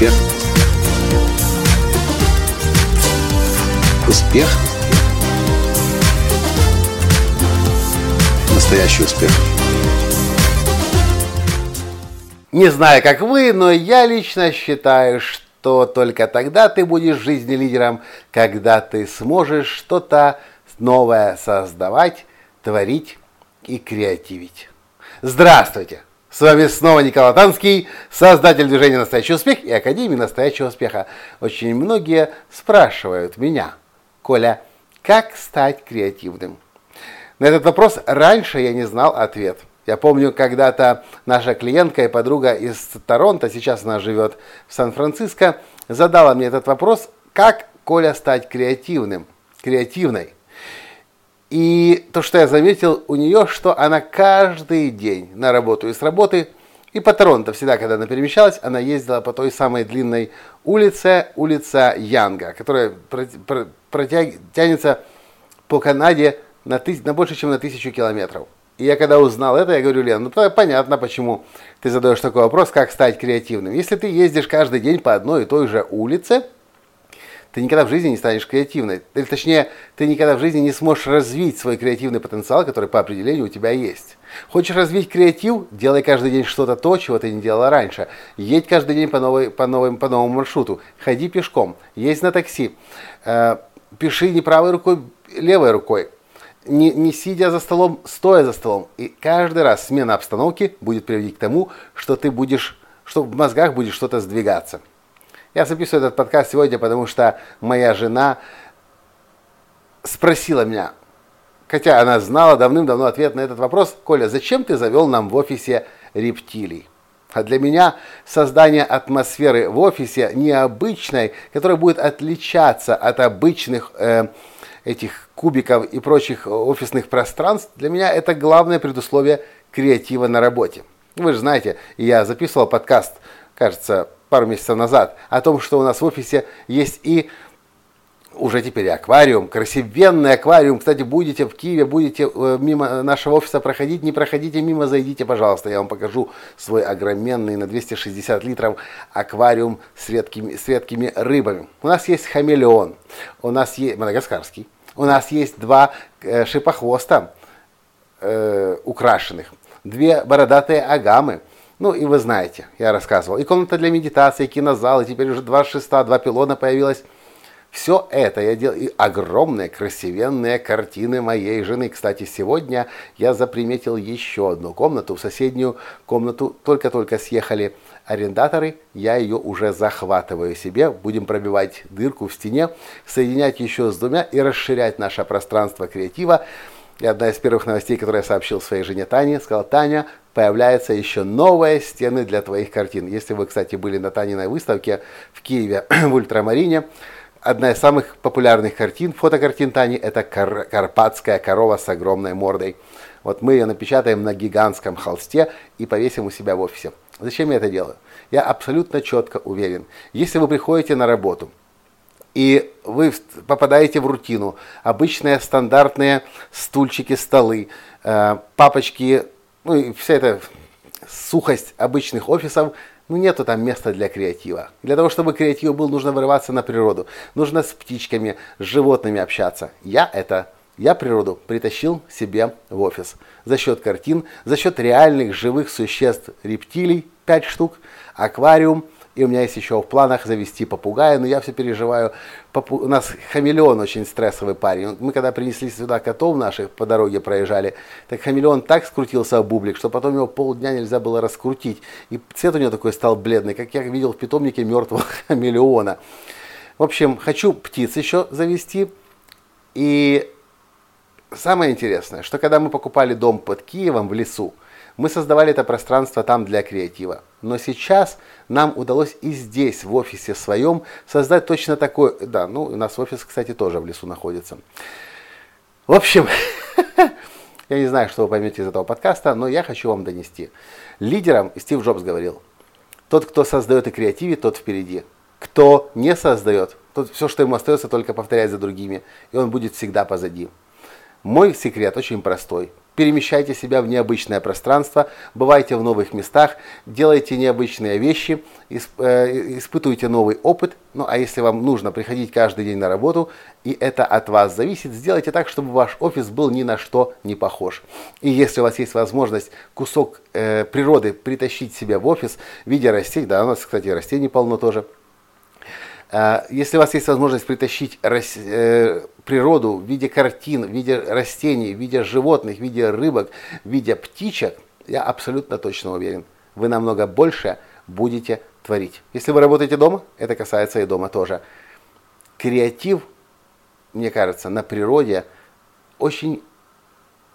Успех. Успех. Настоящий успех. Не знаю, как вы, но я лично считаю, что только тогда ты будешь в жизни лидером, когда ты сможешь что-то новое создавать, творить и креативить. Здравствуйте! С вами снова Николай Танский, создатель движения «Настоящий успех» и Академии «Настоящего успеха». Очень многие спрашивают меня, Коля, как стать креативным? На этот вопрос раньше я не знал ответ. Я помню, когда-то наша клиентка и подруга из Торонто, сейчас она живет в Сан-Франциско, задала мне этот вопрос, как, Коля, стать креативным, креативной. И то, что я заметил у нее, что она каждый день на работу и с работы, и по Торонто всегда, когда она перемещалась, она ездила по той самой длинной улице, улица Янга, которая протяг... тянется по Канаде на, тыс... на больше, чем на тысячу километров. И я когда узнал это, я говорю, Лен, ну понятно, почему ты задаешь такой вопрос, как стать креативным. Если ты ездишь каждый день по одной и той же улице, ты никогда в жизни не станешь креативной. Или точнее, ты никогда в жизни не сможешь развить свой креативный потенциал, который по определению у тебя есть. Хочешь развить креатив? Делай каждый день что-то то, чего ты не делала раньше. Едь каждый день по, новой, по, новым, по новому маршруту. Ходи пешком. Ездь на такси. Э, пиши не правой рукой, левой рукой. Не, не сидя за столом, стоя за столом. И каждый раз смена обстановки будет приводить к тому, что ты будешь, что в мозгах будет что-то сдвигаться. Я записываю этот подкаст сегодня, потому что моя жена спросила меня, хотя она знала давным-давно ответ на этот вопрос, Коля, зачем ты завел нам в офисе рептилий? А для меня создание атмосферы в офисе необычной, которая будет отличаться от обычных э, этих кубиков и прочих офисных пространств, для меня это главное предусловие креатива на работе. Вы же знаете, я записывал подкаст, кажется, пару месяцев назад о том, что у нас в офисе есть и уже теперь аквариум, красивенный аквариум. Кстати, будете в Киеве, будете э, мимо нашего офиса проходить, не проходите мимо, зайдите, пожалуйста. Я вам покажу свой огроменный на 260 литров аквариум с редкими, с редкими рыбами. У нас есть хамелеон, у нас есть мадагаскарский, у нас есть два э, шипохвоста э, украшенных, две бородатые агамы, ну, и вы знаете, я рассказывал. И комната для медитации, и кинозал, и теперь уже два шеста, два пилона появилось. Все это я делал. И огромные, красивенные картины моей жены. Кстати, сегодня я заприметил еще одну комнату. В соседнюю комнату только-только съехали арендаторы. Я ее уже захватываю себе. Будем пробивать дырку в стене, соединять еще с двумя и расширять наше пространство креатива. И одна из первых новостей, которую я сообщил своей жене Тане, сказал, Таня, появляются еще новые стены для твоих картин. Если вы, кстати, были на Таниной выставке в Киеве в Ультрамарине, одна из самых популярных картин, фотокартин Тани, это кар- карпатская корова с огромной мордой. Вот мы ее напечатаем на гигантском холсте и повесим у себя в офисе. Зачем я это делаю? Я абсолютно четко уверен. Если вы приходите на работу, и вы попадаете в рутину. Обычные стандартные стульчики, столы, э, папочки, ну и вся эта сухость обычных офисов, ну нету там места для креатива. Для того, чтобы креатив был, нужно вырываться на природу. Нужно с птичками, с животными общаться. Я это, я природу притащил себе в офис. За счет картин, за счет реальных живых существ, рептилий, 5 штук, аквариум – и у меня есть еще в планах завести попугая, но я все переживаю. Попу... У нас хамелеон очень стрессовый парень. Мы когда принесли сюда котов наших, по дороге проезжали, так хамелеон так скрутился в бублик, что потом его полдня нельзя было раскрутить. И цвет у него такой стал бледный, как я видел в питомнике мертвого хамелеона. В общем, хочу птиц еще завести. И самое интересное, что когда мы покупали дом под Киевом в лесу, мы создавали это пространство там для креатива. Но сейчас нам удалось и здесь, в офисе своем, создать точно такой... Да, ну, у нас офис, кстати, тоже в лесу находится. В общем, я не знаю, что вы поймете из этого подкаста, но я хочу вам донести. Лидером Стив Джобс говорил, тот, кто создает и креативит, тот впереди. Кто не создает, тот все, что ему остается, только повторять за другими, и он будет всегда позади. Мой секрет очень простой. Перемещайте себя в необычное пространство, бывайте в новых местах, делайте необычные вещи, э, испытывайте новый опыт. Ну а если вам нужно приходить каждый день на работу, и это от вас зависит, сделайте так, чтобы ваш офис был ни на что не похож. И если у вас есть возможность кусок э, природы притащить себе в офис в виде растений, да, у нас, кстати, растений полно тоже, если у вас есть возможность притащить э, природу в виде картин, в виде растений, в виде животных, в виде рыбок, в виде птичек, я абсолютно точно уверен, вы намного больше будете творить. Если вы работаете дома, это касается и дома тоже. Креатив, мне кажется, на природе очень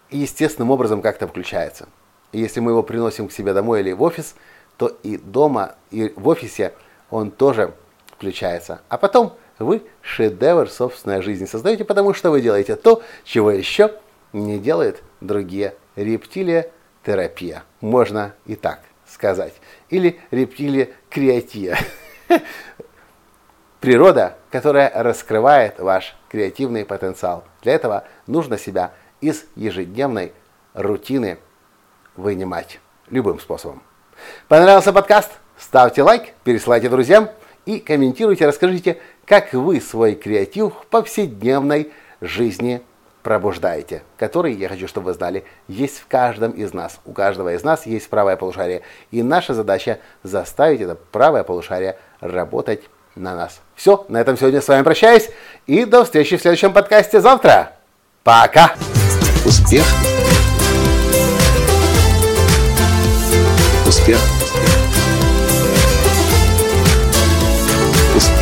естественным образом как-то включается. И если мы его приносим к себе домой или в офис, то и дома, и в офисе он тоже включается. А потом вы шедевр собственной жизни создаете, потому что вы делаете то, чего еще не делают другие. Рептилия терапия. Можно и так сказать. Или рептилия креатия. Природа, которая раскрывает ваш креативный потенциал. Для этого нужно себя из ежедневной рутины вынимать любым способом. Понравился подкаст? Ставьте лайк, пересылайте друзьям и комментируйте, расскажите, как вы свой креатив в повседневной жизни пробуждаете, который, я хочу, чтобы вы знали, есть в каждом из нас. У каждого из нас есть правое полушарие. И наша задача заставить это правое полушарие работать на нас. Все, на этом сегодня с вами прощаюсь. И до встречи в следующем подкасте завтра. Пока! Успех! Успех!